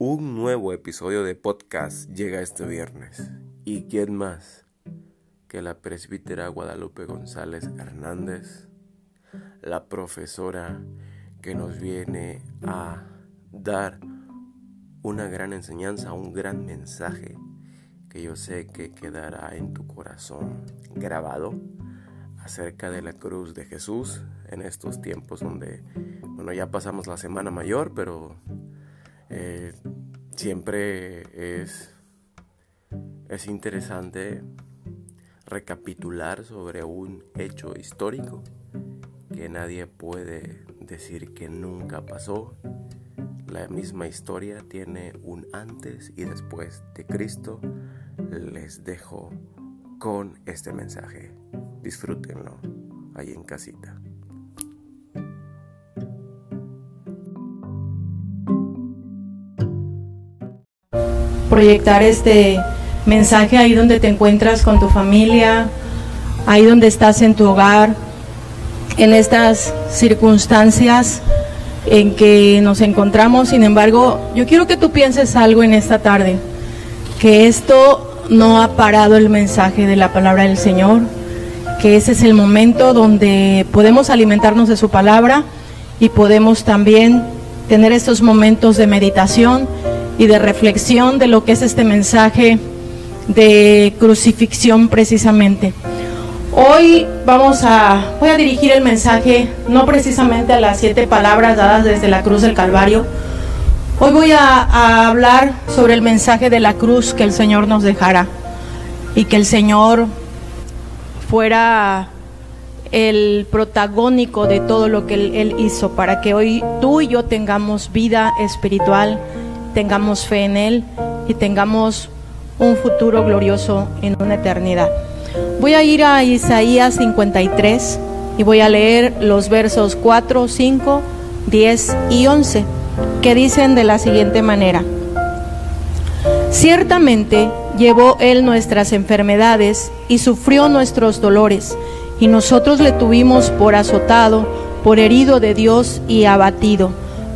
Un nuevo episodio de podcast llega este viernes. ¿Y quién más que la presbítera Guadalupe González Hernández, la profesora que nos viene a dar una gran enseñanza, un gran mensaje que yo sé que quedará en tu corazón grabado acerca de la cruz de Jesús en estos tiempos donde, bueno, ya pasamos la Semana Mayor, pero eh, siempre es, es interesante recapitular sobre un hecho histórico que nadie puede decir que nunca pasó. La misma historia tiene un antes y después de Cristo. Les dejo con este mensaje. Disfrútenlo ahí en casita. Proyectar este mensaje ahí donde te encuentras con tu familia, ahí donde estás en tu hogar, en estas circunstancias en que nos encontramos. Sin embargo, yo quiero que tú pienses algo en esta tarde, que esto no ha parado el mensaje de la palabra del Señor, que ese es el momento donde podemos alimentarnos de su palabra y podemos también tener estos momentos de meditación y de reflexión de lo que es este mensaje de crucifixión precisamente. Hoy vamos a, voy a dirigir el mensaje no precisamente a las siete palabras dadas desde la cruz del Calvario. Hoy voy a, hablar sobre el mensaje de la cruz que el Señor nos dejara y que el Señor fuera el protagónico de todo lo que él, hizo para que hoy tú y yo tengamos vida espiritual tengamos fe en Él y tengamos un futuro glorioso en una eternidad. Voy a ir a Isaías 53 y voy a leer los versos 4, 5, 10 y 11 que dicen de la siguiente manera. Ciertamente llevó Él nuestras enfermedades y sufrió nuestros dolores, y nosotros le tuvimos por azotado, por herido de Dios y abatido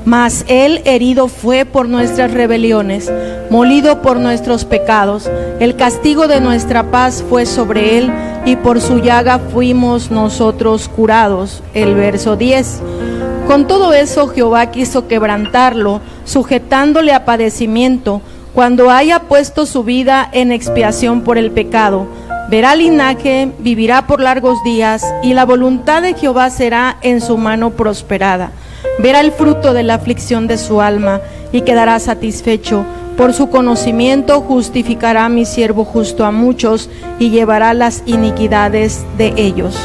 mas él herido fue por nuestras rebeliones, molido por nuestros pecados. El castigo de nuestra paz fue sobre él y por su llaga fuimos nosotros curados. El verso 10. Con todo eso Jehová quiso quebrantarlo, sujetándole a padecimiento, cuando haya puesto su vida en expiación por el pecado. Verá linaje, vivirá por largos días, y la voluntad de Jehová será en su mano prosperada verá el fruto de la aflicción de su alma y quedará satisfecho. Por su conocimiento justificará mi siervo justo a muchos y llevará las iniquidades de ellos.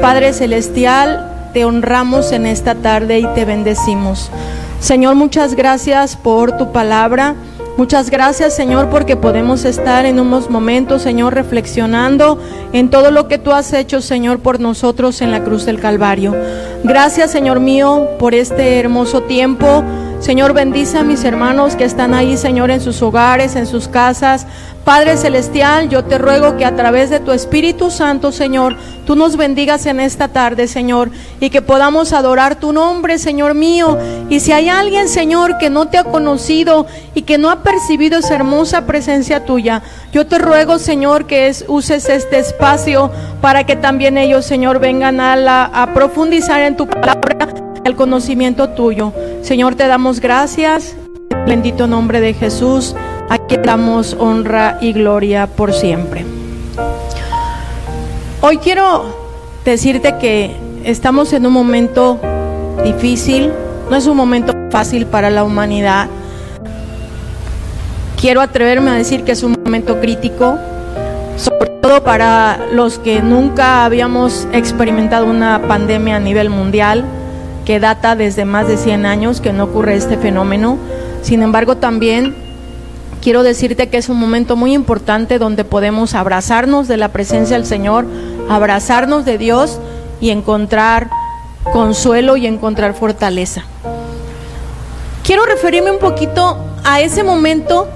Padre Celestial, te honramos en esta tarde y te bendecimos. Señor, muchas gracias por tu palabra. Muchas gracias, Señor, porque podemos estar en unos momentos, Señor, reflexionando en todo lo que tú has hecho, Señor, por nosotros en la cruz del Calvario. Gracias, Señor mío, por este hermoso tiempo. Señor, bendice a mis hermanos que están ahí, Señor, en sus hogares, en sus casas. Padre Celestial, yo te ruego que a través de tu Espíritu Santo, Señor, tú nos bendigas en esta tarde, Señor, y que podamos adorar tu nombre, Señor mío. Y si hay alguien, Señor, que no te ha conocido y que no ha percibido esa hermosa presencia tuya, yo te ruego, Señor, que uses este espacio para que también ellos, Señor, vengan a, la, a profundizar en tu palabra el conocimiento tuyo. Señor, te damos gracias. En el bendito nombre de Jesús, aquí damos honra y gloria por siempre. Hoy quiero decirte que estamos en un momento difícil, no es un momento fácil para la humanidad. Quiero atreverme a decir que es un momento crítico, sobre todo para los que nunca habíamos experimentado una pandemia a nivel mundial que data desde más de 100 años que no ocurre este fenómeno. Sin embargo, también quiero decirte que es un momento muy importante donde podemos abrazarnos de la presencia del Señor, abrazarnos de Dios y encontrar consuelo y encontrar fortaleza. Quiero referirme un poquito a ese momento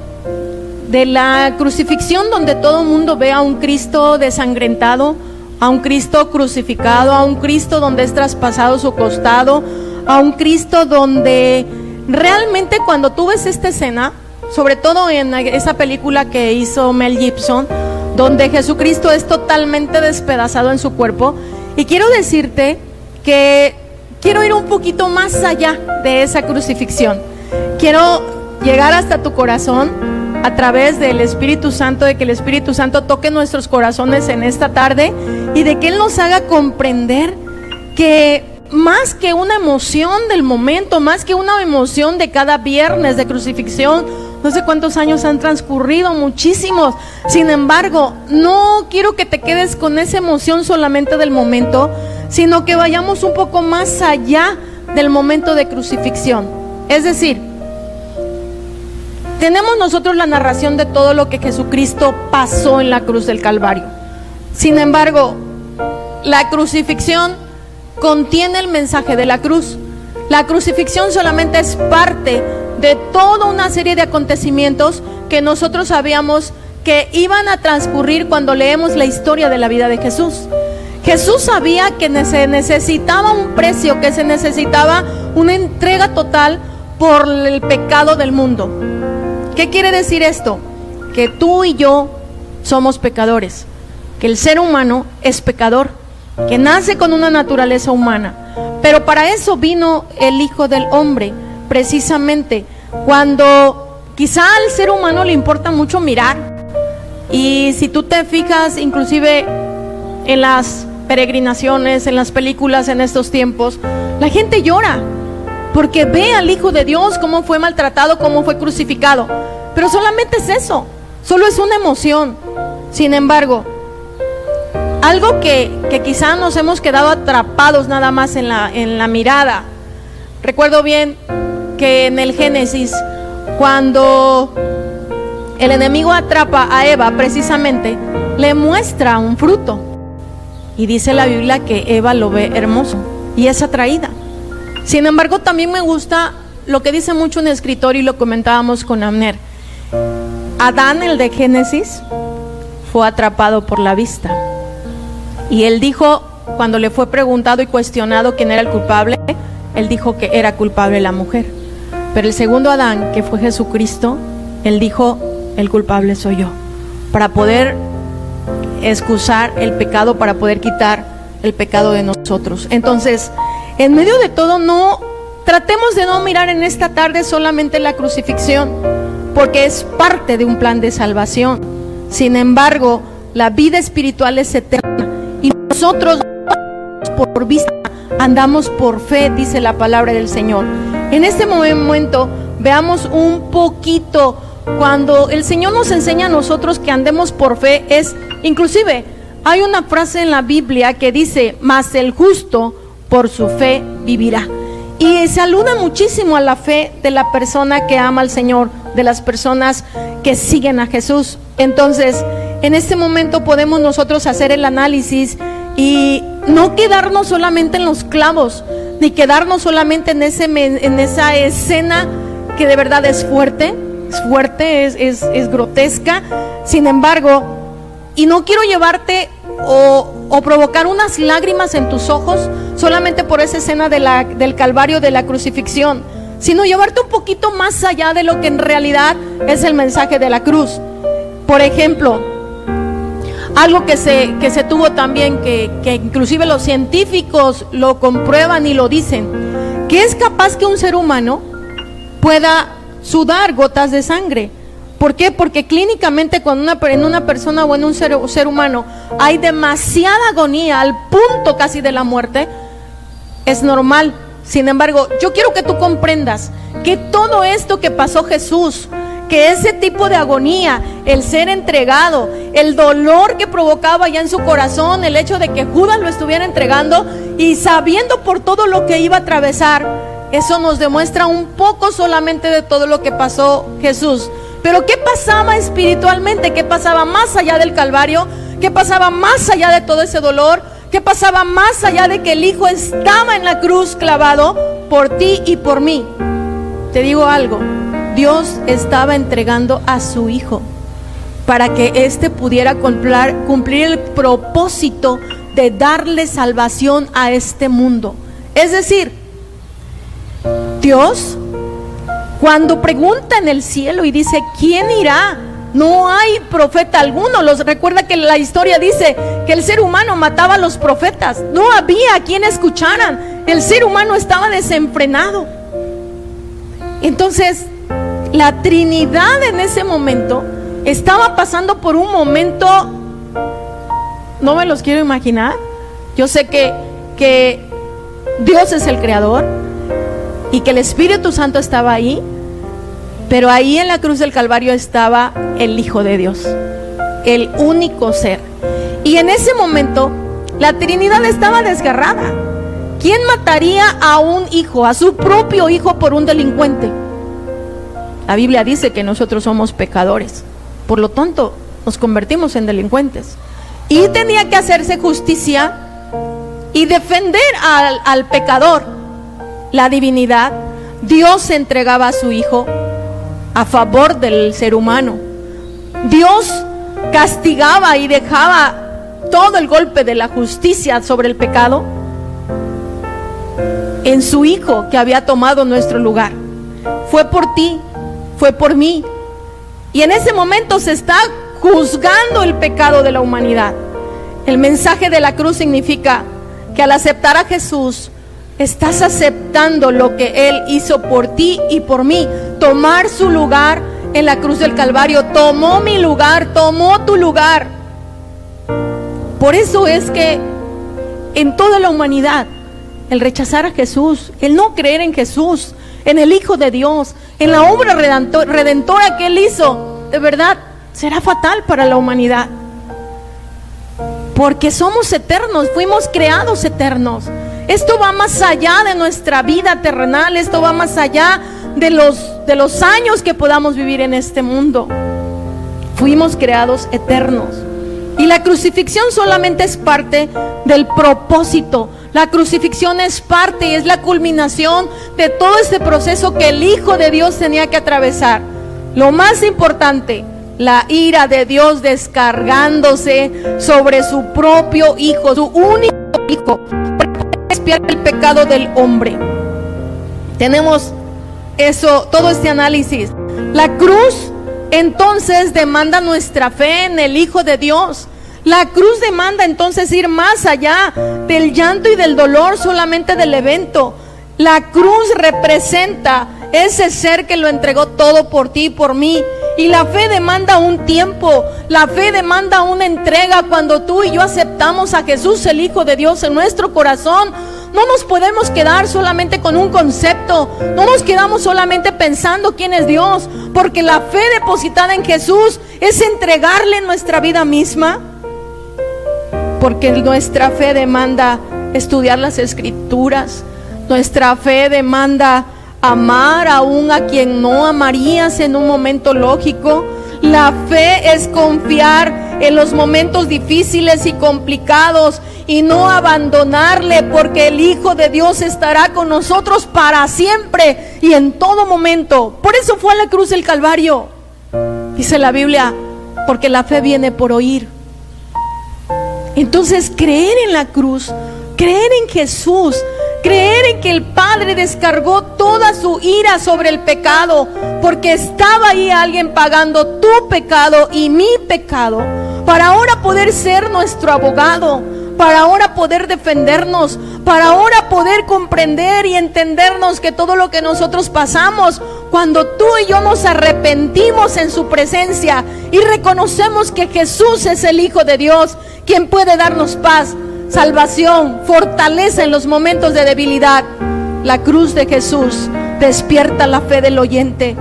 de la crucifixión donde todo el mundo ve a un Cristo desangrentado, a un Cristo crucificado, a un Cristo donde es traspasado su costado, a un Cristo donde realmente cuando tú ves esta escena, sobre todo en esa película que hizo Mel Gibson, donde Jesucristo es totalmente despedazado en su cuerpo. Y quiero decirte que quiero ir un poquito más allá de esa crucifixión. Quiero llegar hasta tu corazón a través del Espíritu Santo, de que el Espíritu Santo toque nuestros corazones en esta tarde y de que Él nos haga comprender que más que una emoción del momento, más que una emoción de cada viernes de crucifixión, no sé cuántos años han transcurrido, muchísimos. Sin embargo, no quiero que te quedes con esa emoción solamente del momento, sino que vayamos un poco más allá del momento de crucifixión. Es decir, tenemos nosotros la narración de todo lo que Jesucristo pasó en la cruz del Calvario. Sin embargo, la crucifixión contiene el mensaje de la cruz. La crucifixión solamente es parte de toda una serie de acontecimientos que nosotros sabíamos que iban a transcurrir cuando leemos la historia de la vida de Jesús. Jesús sabía que se necesitaba un precio, que se necesitaba una entrega total por el pecado del mundo. ¿Qué quiere decir esto? Que tú y yo somos pecadores, que el ser humano es pecador, que nace con una naturaleza humana. Pero para eso vino el Hijo del Hombre, precisamente cuando quizá al ser humano le importa mucho mirar. Y si tú te fijas inclusive en las peregrinaciones, en las películas en estos tiempos, la gente llora porque ve al Hijo de Dios cómo fue maltratado, cómo fue crucificado. Pero solamente es eso, solo es una emoción. Sin embargo, algo que, que quizá nos hemos quedado atrapados nada más en la, en la mirada. Recuerdo bien que en el Génesis, cuando el enemigo atrapa a Eva, precisamente, le muestra un fruto. Y dice la Biblia que Eva lo ve hermoso y es atraída. Sin embargo, también me gusta lo que dice mucho un escritor y lo comentábamos con Amner. Adán, el de Génesis, fue atrapado por la vista. Y él dijo, cuando le fue preguntado y cuestionado quién era el culpable, él dijo que era culpable la mujer. Pero el segundo Adán, que fue Jesucristo, él dijo, el culpable soy yo, para poder excusar el pecado, para poder quitar el pecado de nosotros. Entonces, en medio de todo, no tratemos de no mirar en esta tarde solamente la crucifixión, porque es parte de un plan de salvación. Sin embargo, la vida espiritual es eterna y nosotros por vista andamos por fe, dice la palabra del Señor. En este momento veamos un poquito cuando el Señor nos enseña a nosotros que andemos por fe es inclusive hay una frase en la Biblia que dice, "Mas el justo por su fe vivirá." Y se aluda muchísimo a la fe de la persona que ama al Señor, de las personas que siguen a Jesús. Entonces, en este momento podemos nosotros hacer el análisis y no quedarnos solamente en los clavos, ni quedarnos solamente en, ese, en esa escena que de verdad es fuerte, es fuerte, es, es, grotesca. Sin embargo, y no quiero llevarte o, provocar unas lágrimas en tus ojos solamente por esa escena de la, del Calvario, de la crucifixión, sino llevarte un poquito más allá de lo que en realidad es el mensaje de la cruz. Por ejemplo, algo que se, que se tuvo también, que, que inclusive los científicos lo comprueban y lo dicen, que es capaz que un ser humano pueda sudar gotas de sangre. ¿Por qué? Porque clínicamente cuando en una persona o en un ser, ser humano hay demasiada agonía al punto casi de la muerte, es normal. Sin embargo, yo quiero que tú comprendas que todo esto que pasó Jesús, que ese tipo de agonía, el ser entregado, el dolor que provocaba ya en su corazón, el hecho de que Judas lo estuviera entregando y sabiendo por todo lo que iba a atravesar, eso nos demuestra un poco solamente de todo lo que pasó Jesús. Pero ¿qué pasaba espiritualmente? ¿Qué pasaba más allá del Calvario? ¿Qué pasaba más allá de todo ese dolor? ¿Qué pasaba más allá de que el Hijo estaba en la cruz clavado por ti y por mí? Te digo algo, Dios estaba entregando a su Hijo para que éste pudiera cumplir, cumplir el propósito de darle salvación a este mundo. Es decir, Dios Cuando pregunta en el cielo y dice, ¿quién irá? No hay profeta alguno. Los recuerda que la historia dice que el ser humano mataba a los profetas. No había quien escucharan. El ser humano estaba desenfrenado. Entonces, la Trinidad en ese momento estaba pasando por un momento, no me los quiero imaginar. Yo sé que, que Dios es el creador y que el Espíritu Santo estaba ahí, pero ahí en la cruz del Calvario estaba el Hijo de Dios, el único ser. Y en ese momento la Trinidad estaba desgarrada. ¿Quién mataría a un hijo, a su propio hijo por un delincuente? La Biblia dice que nosotros somos pecadores. Por lo tanto, nos convertimos en delincuentes. Y tenía que hacerse justicia y defender al, al pecador. La divinidad, Dios entregaba a su Hijo a favor del ser humano. Dios castigaba y dejaba todo el golpe de la justicia sobre el pecado en su Hijo que había tomado nuestro lugar. Fue por ti, fue por mí. Y en ese momento se está juzgando el pecado de la humanidad. El mensaje de la cruz significa que al aceptar a Jesús, estás aceptando lo que Él hizo por ti y por mí. Tomar su lugar en la cruz del Calvario. Tomó mi lugar, tomó tu lugar. Por eso es que en toda la humanidad, el rechazar a Jesús, el no creer en Jesús, en el Hijo de Dios, en la obra redentora que Él hizo, de verdad, será fatal para la humanidad. Porque somos eternos, fuimos creados eternos. Esto va más allá de nuestra vida terrenal, esto va más allá de los, de los años que podamos vivir en este mundo. Fuimos creados eternos. Y la crucifixión solamente es parte del propósito. La crucifixión es parte y es la culminación de todo este proceso que el Hijo de Dios tenía que atravesar. Lo más importante, la ira de Dios descargándose sobre su propio Hijo, su único Hijo, el pecado del hombre. Tenemos eso, todo este análisis. La cruz entonces demanda nuestra fe en el Hijo de Dios. La cruz demanda entonces ir más allá del llanto y del dolor solamente del evento. La cruz representa ese ser que lo entregó todo por ti y por mí. Y la fe demanda un tiempo, la fe demanda una entrega cuando tú y yo aceptamos a Jesús, el Hijo de Dios, en nuestro corazón. No nos podemos quedar solamente con un concepto, no nos quedamos solamente pensando quién es Dios, porque la fe depositada en Jesús es entregarle nuestra vida misma, porque nuestra fe demanda estudiar las escrituras, nuestra fe demanda amar aún a quien no amarías en un momento lógico. La fe es confiar en los momentos difíciles y complicados y no abandonarle porque el Hijo de Dios estará con nosotros para siempre y en todo momento. Por eso fue a la cruz del Calvario. Dice la Biblia, porque la fe viene por oír. Entonces creer en la cruz, creer en Jesús, Creer en que el Padre descargó toda su ira sobre el pecado, porque estaba ahí alguien pagando tu pecado y mi pecado, para ahora poder ser nuestro abogado, para ahora poder defendernos, para ahora poder comprender y entendernos que todo lo que nosotros pasamos, cuando tú y yo nos arrepentimos en su presencia y reconocemos que Jesús es el Hijo de Dios, quien puede darnos paz, salvación, fortaleza en los momentos de debilidad. La cruz de Jesús despierta la fe del oyente.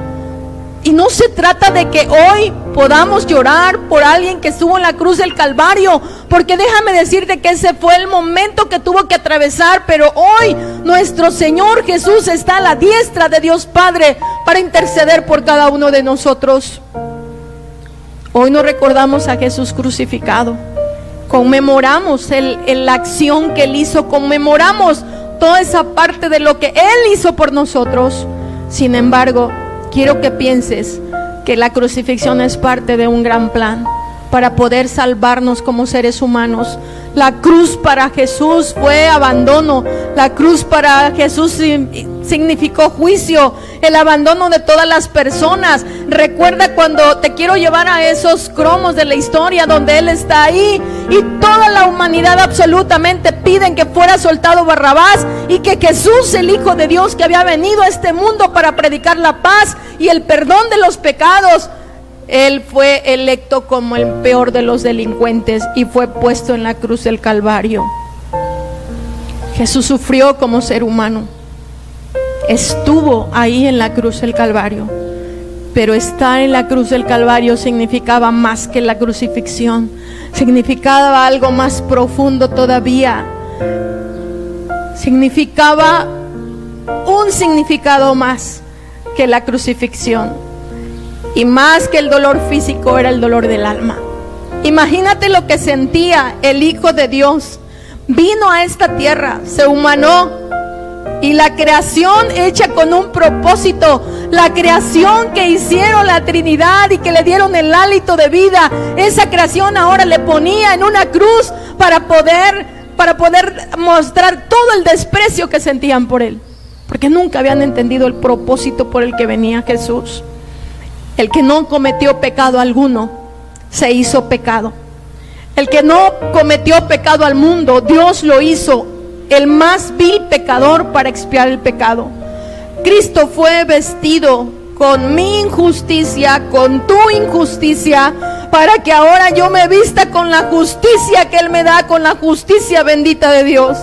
Y no se trata de que hoy podamos llorar por alguien que estuvo en la cruz del Calvario, porque déjame decirte que ese fue el momento que tuvo que atravesar, pero hoy nuestro Señor Jesús está a la diestra de Dios Padre para interceder por cada uno de nosotros. Hoy nos recordamos a Jesús crucificado conmemoramos la acción que Él hizo, conmemoramos toda esa parte de lo que Él hizo por nosotros. Sin embargo, quiero que pienses que la crucifixión es parte de un gran plan, para poder salvarnos como seres humanos. La cruz para Jesús fue abandono. La cruz para Jesús significó juicio, el abandono de todas las personas. Recuerda cuando te quiero llevar a esos cromos de la historia donde Él está ahí y toda la humanidad absolutamente piden que fuera soltado Barrabás y que Jesús, el Hijo de Dios que había venido a este mundo para predicar la paz y el perdón de los pecados, él fue electo como el peor de los delincuentes y fue puesto en la cruz del Calvario. Jesús sufrió como ser humano. Estuvo ahí en la cruz del Calvario. Pero estar en la cruz del Calvario significaba más que la crucifixión. Significaba algo más profundo todavía. Significaba un significado más que la crucifixión. Y más que el dolor físico era el dolor del alma. Imagínate lo que sentía el Hijo de Dios. Vino a esta tierra, se humanó. Y la creación hecha con un propósito, la creación que hicieron la Trinidad y que le dieron el hálito de vida, esa creación ahora le ponía en una cruz para poder para poder mostrar todo el desprecio que sentían por él, porque nunca habían entendido el propósito por el que venía Jesús. El que no cometió pecado alguno, se hizo pecado. El que no cometió pecado al mundo, Dios lo hizo el más vil pecador para expiar el pecado. Cristo fue vestido con mi injusticia, con tu injusticia, para que ahora yo me vista con la justicia que Él me da, con la justicia bendita de Dios,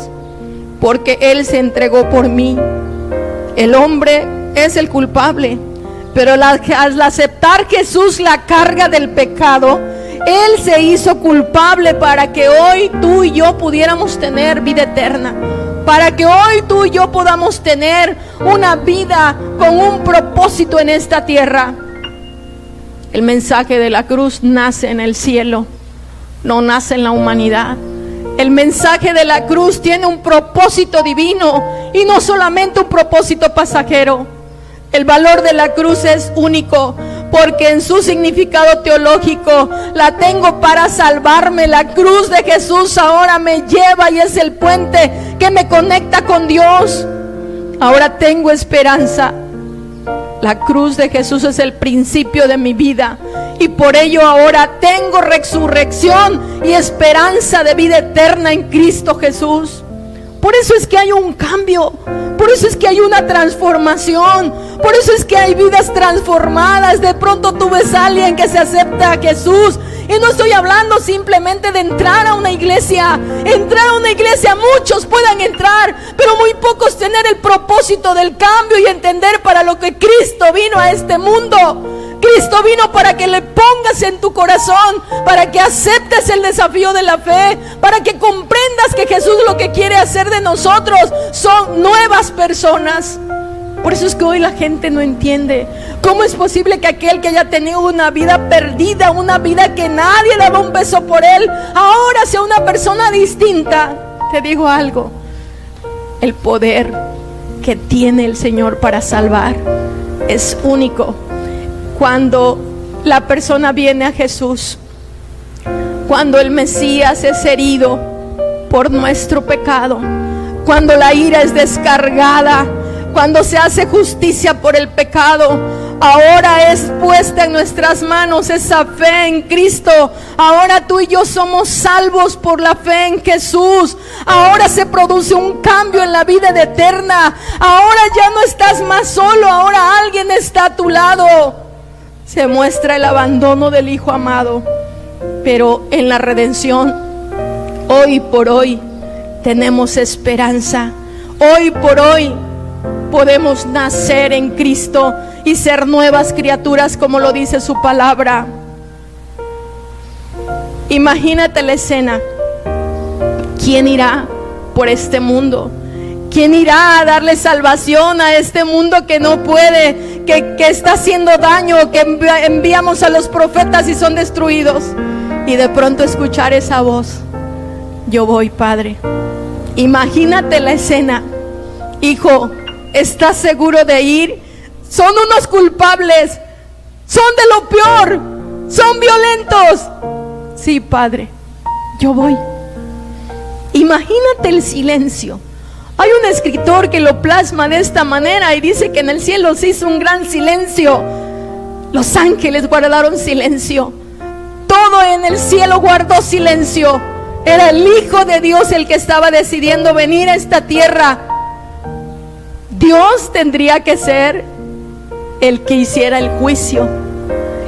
porque Él se entregó por mí. El hombre es el culpable. Pero al aceptar Jesús la carga del pecado, Él se hizo culpable para que hoy tú y yo pudiéramos tener vida eterna. Para que hoy tú y yo podamos tener una vida con un propósito en esta tierra. El mensaje de la cruz nace en el cielo, no nace en la humanidad. El mensaje de la cruz tiene un propósito divino y no solamente un propósito pasajero. El valor de la cruz es único porque en su significado teológico la tengo para salvarme. La cruz de Jesús ahora me lleva y es el puente que me conecta con Dios. Ahora tengo esperanza. La cruz de Jesús es el principio de mi vida y por ello ahora tengo resurrección y esperanza de vida eterna en Cristo Jesús. Por eso es que hay un cambio. Por eso es que hay una transformación. Por eso es que hay vidas transformadas. De pronto tú ves a alguien que se acepta a Jesús. Y no estoy hablando simplemente de entrar a una iglesia. Entrar a una iglesia, muchos puedan entrar, pero muy pocos tener el propósito del cambio y entender para lo que Cristo vino a este mundo. Cristo vino para que le pongas en tu corazón, para que aceptes el desafío de la fe, para que comprendas que Jesús lo que quiere hacer de nosotros son nuevas personas. Por eso es que hoy la gente no entiende cómo es posible que aquel que haya tenido una vida perdida, una vida que nadie daba un beso por él, ahora sea una persona distinta. Te digo algo, el poder que tiene el Señor para salvar es único cuando la persona viene a Jesús, cuando el Mesías es herido por nuestro pecado, cuando la ira es descargada, cuando se hace justicia por el pecado, ahora es puesta en nuestras manos esa fe en Cristo. Ahora tú y yo somos salvos por la fe en Jesús. Ahora se produce un cambio en la vida eterna. Ahora ya no estás más solo, ahora alguien está a tu lado se muestra el abandono del Hijo amado, pero en la redención, hoy por hoy, tenemos esperanza. Hoy por hoy podemos nacer en Cristo y ser nuevas criaturas como lo dice su palabra. Imagínate la escena. ¿Quién irá por este mundo? ¿Quién irá a darle salvación a este mundo que no puede, que, está haciendo daño, que enviamos a los profetas y son destruidos? Y de pronto escuchar esa voz, yo voy, Padre. Imagínate la escena. Hijo, ¿estás seguro de ir? Son unos culpables, son de lo peor, son violentos. Sí, Padre, yo voy. Imagínate el silencio. Hay un escritor que lo plasma de esta manera y dice que en el cielo se hizo un gran silencio. Los ángeles guardaron silencio. Todo en el cielo guardó silencio. Era el Hijo de Dios el que estaba decidiendo venir a esta tierra. Dios tendría que ser el que hiciera el juicio.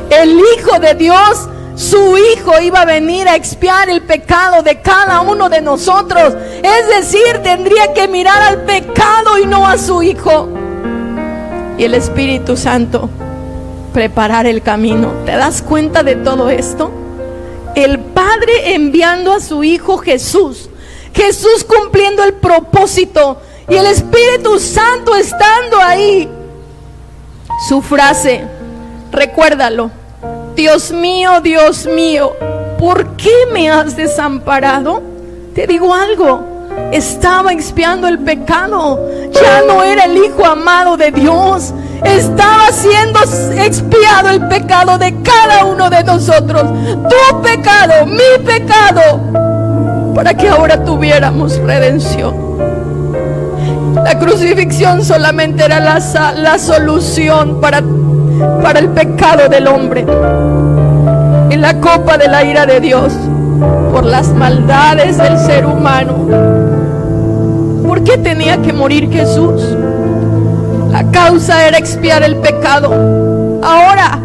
El Hijo de Dios su Hijo iba a venir a expiar el pecado de cada uno de nosotros. Es decir, tendría que mirar al pecado y no a su Hijo. Y el Espíritu Santo preparar el camino. ¿Te das cuenta de todo esto? El Padre enviando a su Hijo Jesús. Jesús cumpliendo el propósito. Y el Espíritu Santo estando ahí. Su frase, recuérdalo Dios mío, Dios mío, ¿por qué me has desamparado? Te digo algo, estaba expiando el pecado, ya no era el Hijo amado de Dios, estaba siendo expiado el pecado de cada uno de nosotros, tu pecado, mi pecado, para que ahora tuviéramos redención. La crucifixión solamente era la, la solución para para el pecado del hombre. En la copa de la ira de Dios por las maldades del ser humano. ¿Por qué tenía que morir Jesús? La causa era expiar el pecado. Ahora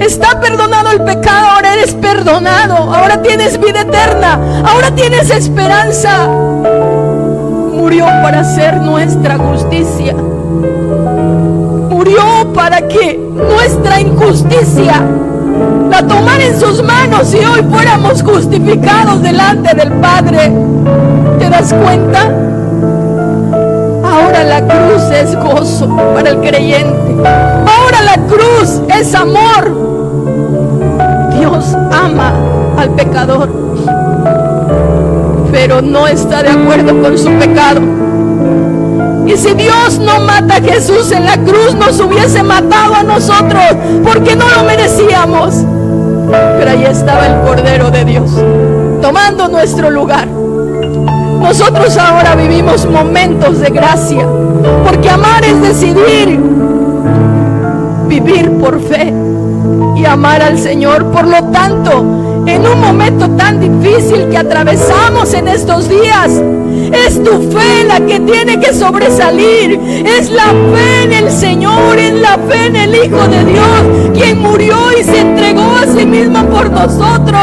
está perdonado el pecado, ahora eres perdonado, ahora tienes vida eterna, ahora tienes esperanza. Murió para hacer nuestra justicia murió para que nuestra injusticia la tomara en sus manos y hoy fuéramos justificados delante del Padre. ¿Te das cuenta? Ahora la cruz es gozo para el creyente. Ahora la cruz es amor. Dios ama al pecador, pero no está de acuerdo con su pecado. Y si Dios no mata a Jesús en la cruz, nos hubiese matado a nosotros, porque no lo merecíamos. Pero ahí estaba el Cordero de Dios, tomando nuestro lugar. Nosotros ahora vivimos momentos de gracia, porque amar es decidir vivir por fe y amar al Señor. Por lo tanto, en un momento tan difícil que atravesamos en estos días, es tu fe la que tiene que sobresalir. Es la fe en el Señor, es la fe en el Hijo de Dios, quien murió y se entregó a sí mismo por nosotros.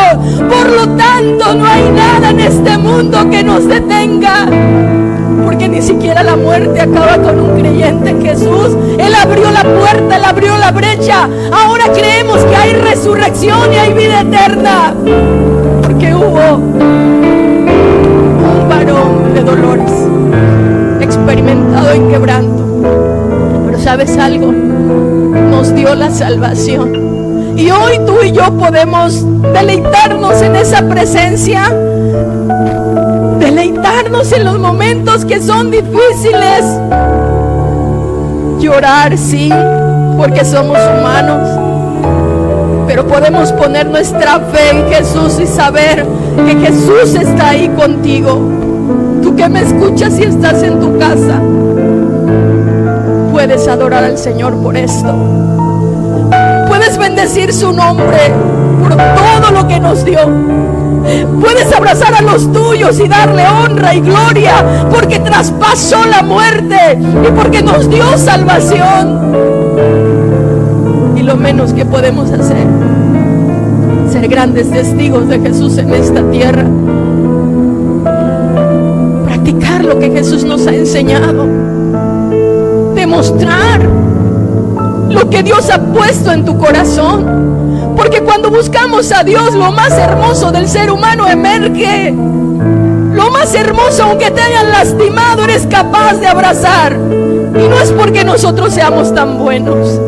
Por lo tanto, no hay nada en este mundo que nos detenga. Porque ni siquiera la muerte acaba con un creyente en Jesús. Él abrió la abrió la brecha. Ahora creemos que hay resurrección y hay vida eterna. Porque hubo de dolores, experimentado en quebranto. Pero sabes algo, nos dio la salvación. Y hoy tú y yo podemos deleitarnos en esa presencia, deleitarnos en los momentos que son difíciles. Llorar, sí, porque somos humanos, pero podemos poner nuestra fe en Jesús y saber que Jesús está ahí contigo que me escuchas y estás en tu casa, puedes adorar al Señor por esto. Puedes bendecir su nombre por todo lo que nos dio. Puedes abrazar a los tuyos y darle honra y gloria porque traspasó la muerte y porque nos dio salvación. Lo menos que podemos hacer, ser grandes testigos de Jesús en esta tierra lo que Jesús nos ha enseñado. Demostrar lo que Dios ha puesto en tu corazón. Porque cuando buscamos a Dios, lo más hermoso del ser humano emerge. Lo más hermoso, aunque te hayan lastimado, eres capaz de abrazar. Y no es porque nosotros seamos tan buenos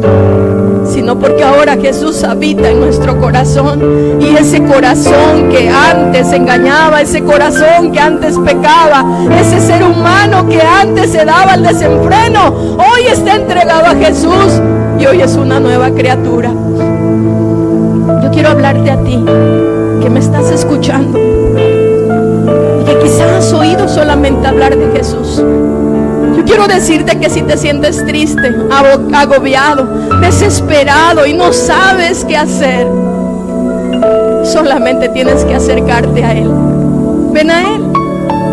sino porque ahora Jesús habita en nuestro corazón y ese corazón que antes engañaba, ese corazón que antes pecaba, ese ser humano que antes se daba al desenfreno, hoy está entregado a Jesús y hoy es una nueva criatura. Yo quiero hablarte a ti que me estás escuchando y que quizás has oído solamente hablar de Jesús. Quiero decirte que si te sientes triste, agobiado, desesperado y no sabes qué hacer, solamente tienes que acercarte a Él. Ven a Él.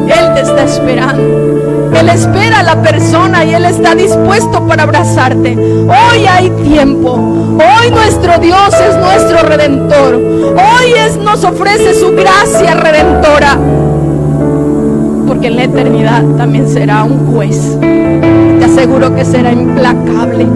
Él te está esperando. Él espera a la persona y Él está dispuesto para abrazarte. Hoy hay tiempo. Hoy nuestro Dios es nuestro redentor. Hoy nos ofrece su gracia redentora. Porque en la eternidad también será un juez. Te aseguro que será implacable.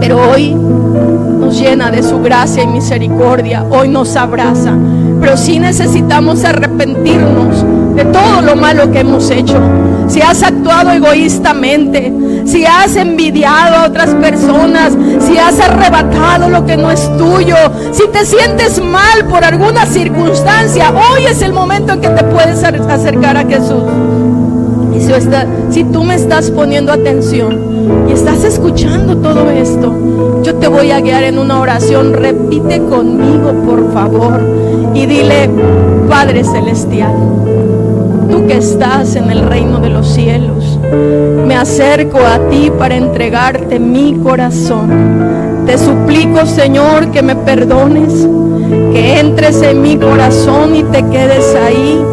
Pero hoy nos llena de su gracia y misericordia. Hoy nos abraza. Pero sí necesitamos arrepentirnos de todo lo malo que hemos hecho. Si has actuado egoístamente, si has envidiado a otras personas, si has arrebatado lo que no es tuyo, si te sientes mal por alguna circunstancia, hoy es el momento en que te puedes acercar a Jesús. Y si, si tú me estás poniendo atención y estás escuchando todo esto, yo te voy a guiar en una oración. Repite conmigo, por favor, y dile, Padre Celestial estás en el reino de los cielos. Me acerco a ti para entregarte mi corazón. Te suplico, Señor, que me perdones, que entres en mi corazón y te quedes ahí.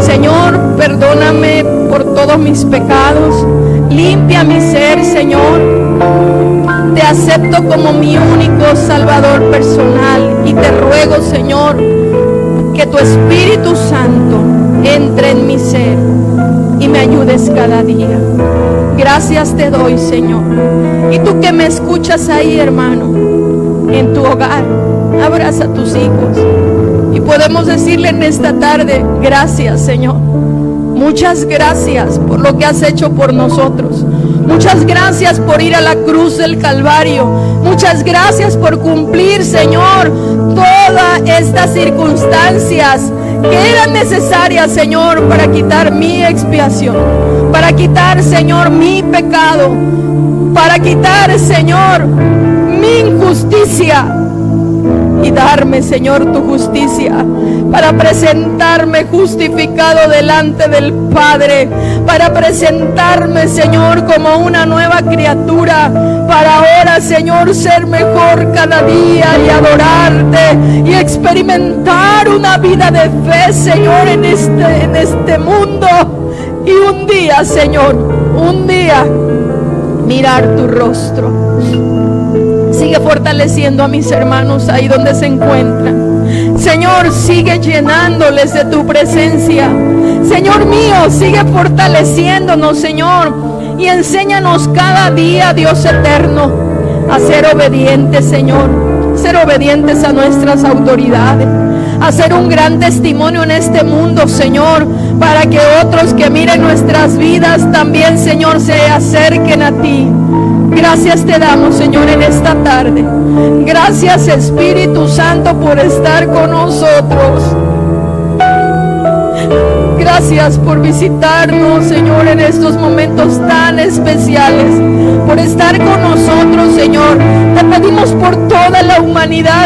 Señor, perdóname por todos mis pecados. Limpia mi ser, Señor. Te acepto como mi único Salvador personal y te ruego, Señor, que tu Espíritu Santo entre en mi ser y me ayudes cada día. Gracias te doy, Señor. Y tú que me escuchas ahí, hermano, en tu hogar, abraza a tus hijos. Y podemos decirle en esta tarde, gracias, Señor. Muchas gracias por lo que has hecho por nosotros. Muchas gracias por ir a la cruz del Calvario. Muchas gracias por cumplir, Señor, todas estas circunstancias que eran necesarias, Señor, para quitar mi expiación, para quitar, Señor, mi pecado, para quitar, Señor, mi injusticia y darme, Señor, tu justicia, para presentarme justificado delante del Padre, para presentarme, Señor, como una nueva criatura, para ahora, Señor, ser mejor cada día y adorarte y experimentar una vida de fe, Señor, en este, en este mundo. Y un día, Señor, un día mirar tu rostro Sigue fortaleciendo a mis hermanos ahí donde se encuentran. Señor, sigue llenándoles de tu presencia. Señor mío, sigue fortaleciéndonos, Señor. Y enséñanos cada día, Dios eterno, a ser obedientes, Señor. Ser obedientes a nuestras autoridades. A ser un gran testimonio en este mundo, Señor. Para que otros que miren nuestras vidas también, Señor, se acerquen a ti. Gracias te damos, Señor, en esta tarde. Gracias, Espíritu Santo, por estar con nosotros. Gracias por visitarnos, Señor, en estos momentos tan especiales. Por estar con nosotros, Señor. Te pedimos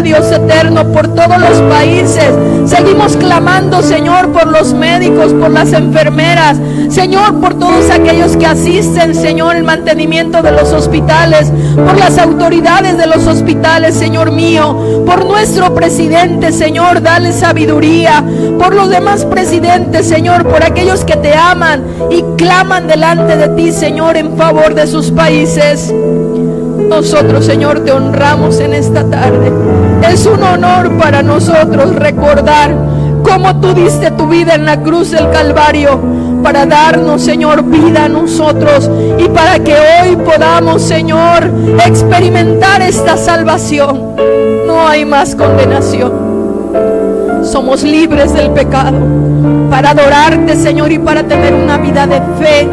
Dios eterno, por todos los países. Seguimos clamando, Señor, por los médicos, por las enfermeras. Señor, por todos aquellos que asisten, Señor, el mantenimiento de los hospitales. Por las autoridades de los hospitales, Señor mío. Por nuestro presidente, Señor, dale sabiduría. Por los demás presidentes, Señor por aquellos que te aman y claman delante de ti, Señor, en favor de sus países. Nosotros, Señor, te honramos en esta tarde. Es un honor para nosotros recordar cómo tú diste tu vida en la cruz del Calvario para darnos, Señor, vida a nosotros y para que hoy podamos, Señor, experimentar esta salvación. No hay más condenación. Somos libres del pecado para adorarte, Señor, y para tener una vida de fe